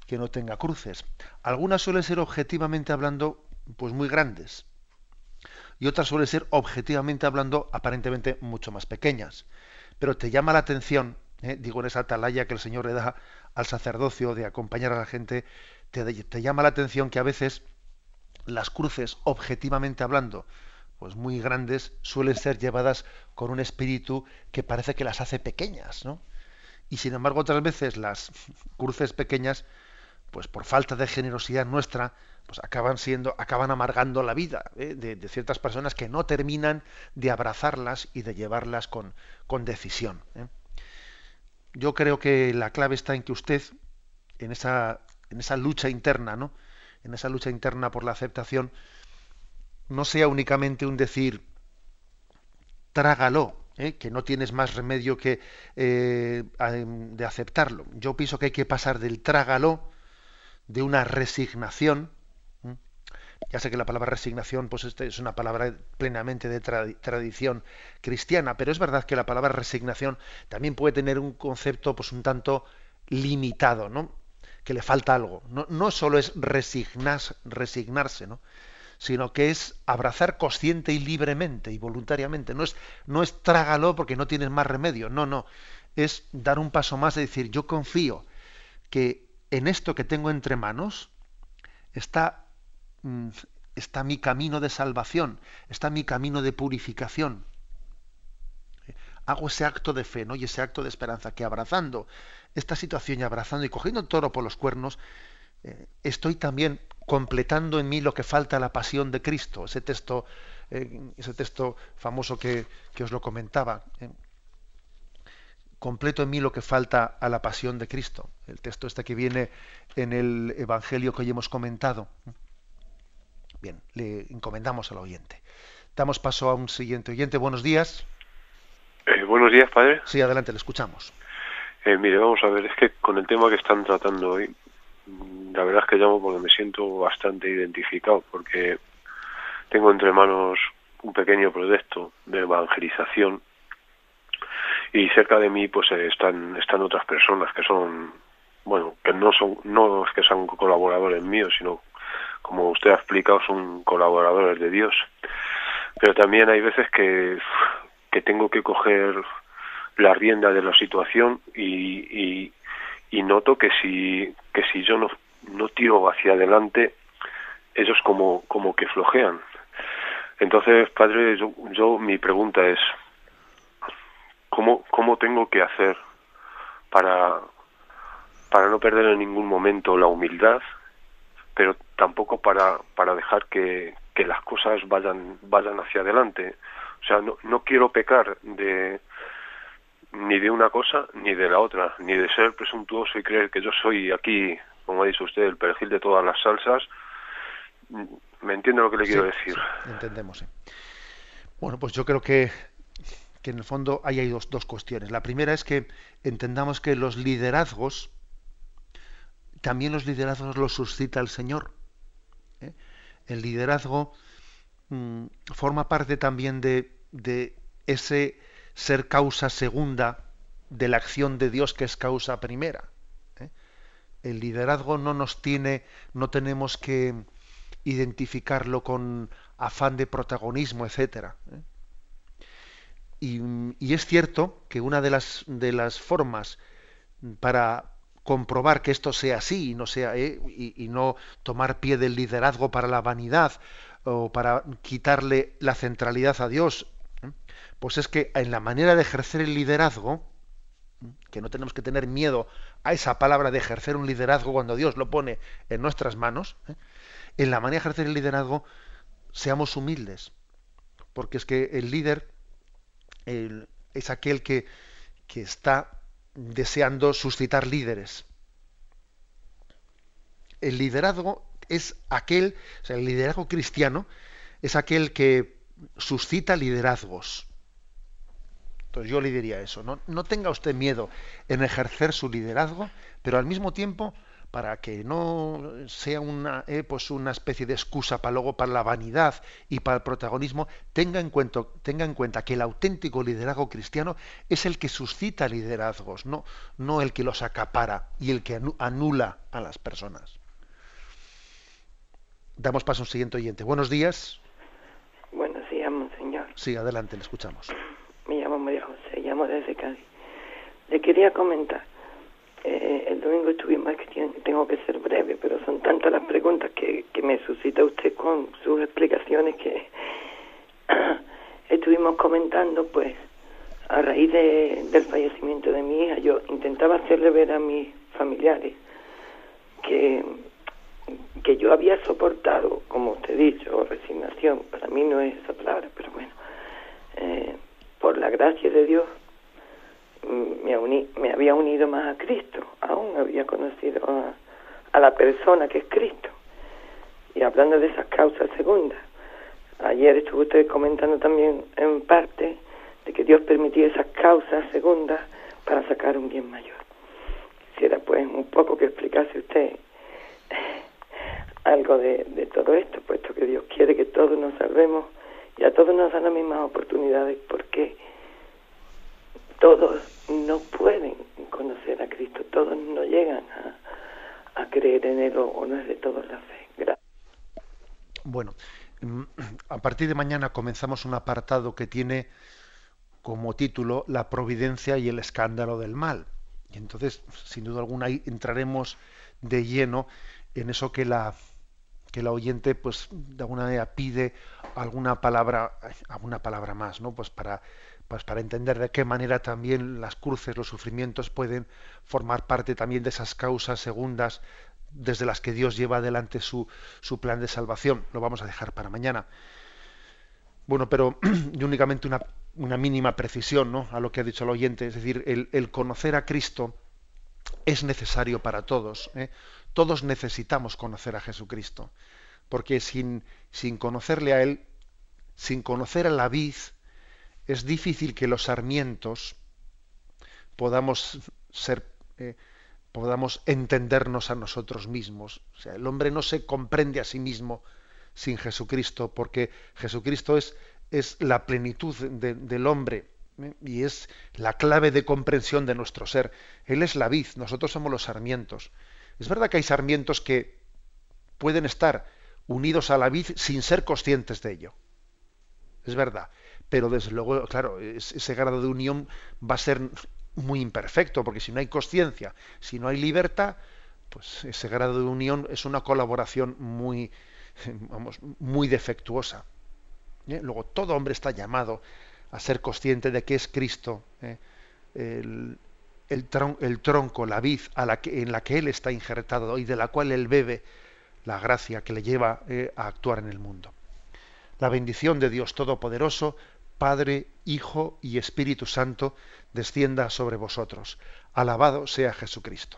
que no tenga cruces. Algunas suelen ser objetivamente hablando pues muy grandes y otras suelen ser objetivamente hablando aparentemente mucho más pequeñas. Pero te llama la atención, ¿eh? digo en esa atalaya que el Señor le da al sacerdocio de acompañar a la gente, te, te llama la atención que a veces las cruces objetivamente hablando pues muy grandes suelen ser llevadas con un espíritu que parece que las hace pequeñas, ¿no? Y sin embargo otras veces las [laughs] cruces pequeñas pues por falta de generosidad nuestra pues acaban siendo acaban amargando la vida ¿eh? de, ciertas personas que no terminan de abrazarlas y de llevarlas con, con decisión ¿eh? yo creo que la clave está en que usted en esa en esa lucha interna no en esa lucha interna por la aceptación no sea únicamente un decir trágalo ¿eh? que no tienes más remedio que eh, de aceptarlo. Yo pienso que hay que pasar del trágalo, de una resignación, ya sé que la palabra resignación pues este es una palabra plenamente de tradición cristiana, pero es verdad que la palabra resignación también puede tener un concepto pues un tanto limitado, ¿no? que le falta algo. No, no solo es resignarse, ¿no? Sino que es abrazar consciente y libremente y voluntariamente. No es, no es trágalo porque no tienes más remedio, no, no. Es dar un paso más y decir, yo confío que en esto que tengo entre manos está, mm, está mi camino de salvación, está mi camino de purificación. Hago ese acto de fe, ¿no? Y ese acto de esperanza, que abrazando esta situación y abrazando y cogiendo el toro por los cuernos, eh, estoy también completando en mí lo que falta a la pasión de Cristo, ese texto, eh, ese texto famoso que, os lo comentaba. Eh, completo en mí lo que falta a la pasión de Cristo. El texto este que viene en el Evangelio que hoy hemos comentado. Bien, le encomendamos al oyente. Damos paso a un siguiente oyente. Buenos días. buenos días, padre. Sí, adelante, le escuchamos. mire, vamos a ver, es que con el tema que están tratando hoy, la verdad es que llamo porque me siento bastante identificado, porque tengo entre manos un pequeño proyecto de evangelización y cerca de mí pues están están otras personas que son bueno que no son no es que sean colaboradores míos sino como usted ha explicado son colaboradores de Dios. Pero también hay veces que que tengo que coger la rienda de la situación y, y, y noto que si que si yo no, no tiro hacia adelante ellos como como que flojean. Entonces padre yo, yo mi pregunta es cómo cómo tengo que hacer para para no perder en ningún momento la humildad pero tampoco para para dejar que, que las cosas vayan vayan hacia adelante o sea no no quiero pecar de ni de una cosa ni de la otra, ni de ser presuntuoso y creer que yo soy aquí, como ha dicho usted, el perejil de todas las salsas. ¿Me entiende lo que le quiero decir? entendemos. Bueno, pues yo creo que, que en el fondo ahí hay dos, dos cuestiones. La primera es que entendamos que los liderazgos, también los liderazgos los suscita el Señor. ¿eh? El liderazgo mm, forma parte también de, de ese ser causa segunda de la acción de Dios que es causa primera. ¿eh? El liderazgo no nos tiene, no tenemos que identificarlo con afán de protagonismo, etcétera. ¿eh? Y, es cierto que una de las, de las formas para comprobar que esto sea así y no sea ¿eh? y, no tomar pie del liderazgo para la vanidad o para quitarle la centralidad a Dios pues es que en la manera de ejercer el liderazgo, que no tenemos que tener miedo a esa palabra de ejercer un liderazgo cuando Dios lo pone en nuestras manos, ¿eh? en la manera de ejercer el liderazgo seamos humildes, porque es que el líder es aquel que, que está deseando suscitar líderes. El liderazgo es aquel, o sea, el liderazgo cristiano es aquel que suscita liderazgos yo le diría eso, no, no tenga usted miedo en ejercer su liderazgo, pero al mismo tiempo para que no sea una, eh, pues una especie de excusa para luego para la vanidad y para el protagonismo, tenga en, cuenta, tenga en cuenta que el auténtico liderazgo cristiano es el que suscita liderazgos, no, no el que los acapara y el que anula a las personas. Damos paso a un siguiente oyente. Buenos días. Buenos días, monseñor. Sí, adelante, le escuchamos. Me llamo María José, llamo desde Cádiz. Le quería comentar. Eh, el domingo estuvimos, que tengo que ser breve, pero son tantas las preguntas que, me suscita usted con sus explicaciones que [coughs] estuvimos comentando, pues, a raíz de, del fallecimiento de mi hija, yo intentaba hacerle ver a mis familiares que, que yo había soportado, como usted ha dicho, resignación, para mí no es esa palabra, pero bueno, eh, por la gracia de Dios, me, me había unido más a Cristo, aún había conocido a, a la persona que es Cristo. Y hablando de esas causas segundas, ayer estuvo usted comentando también en parte de que Dios permitía esas causas segundas para sacar un bien mayor. Quisiera pues un poco que explicase usted algo de todo esto, puesto que Dios quiere que todos nos salvemos y a todos nos dan las mismas oportunidades porque todos no pueden conocer a Cristo, todos no llegan a, creer en Él o, no es de todos la fe. Gracias. Bueno, mm, a partir de mañana comenzamos un apartado que tiene como título La providencia y el escándalo del mal. Y entonces, sin duda alguna, ahí entraremos de lleno en eso que la que oyente pues de alguna manera pide alguna palabra alguna palabra más no pues para pues para entender de qué manera también las cruces los sufrimientos pueden formar parte también de esas causas segundas desde las que Dios lleva adelante su, su plan de salvación lo vamos a dejar para mañana bueno pero [clears throat] y únicamente una, una mínima precisión ¿no? a lo que ha dicho el oyente es decir el, el conocer a Cristo es necesario para todos ¿eh? Todos necesitamos conocer a Jesucristo, porque sin, sin conocerle a Él, sin conocer a la vid, es difícil que los sarmientos podamos ser, eh, podamos entendernos a nosotros mismos. O sea, el hombre no se comprende a sí mismo sin Jesucristo, porque Jesucristo es, es la plenitud del hombre ¿eh? y es la clave de comprensión de nuestro ser. Él es la vid, nosotros somos los sarmientos. Es verdad que hay sarmientos que pueden estar unidos a la vid sin ser conscientes de ello. Es verdad. Pero desde luego, claro, ese grado de unión va a ser muy imperfecto, porque si no hay conciencia, si no hay libertad, pues ese grado de unión es una colaboración muy, vamos, muy defectuosa. ¿Eh? Luego, todo hombre está llamado a ser consciente de que es Cristo. ¿eh? El, el, tronco, la vid a la que, en la que Él está injertado y de la cual Él bebe la gracia que le lleva eh, a actuar en el mundo. La bendición de Dios Todopoderoso, Padre, Hijo y Espíritu Santo, descienda sobre vosotros. Alabado sea Jesucristo.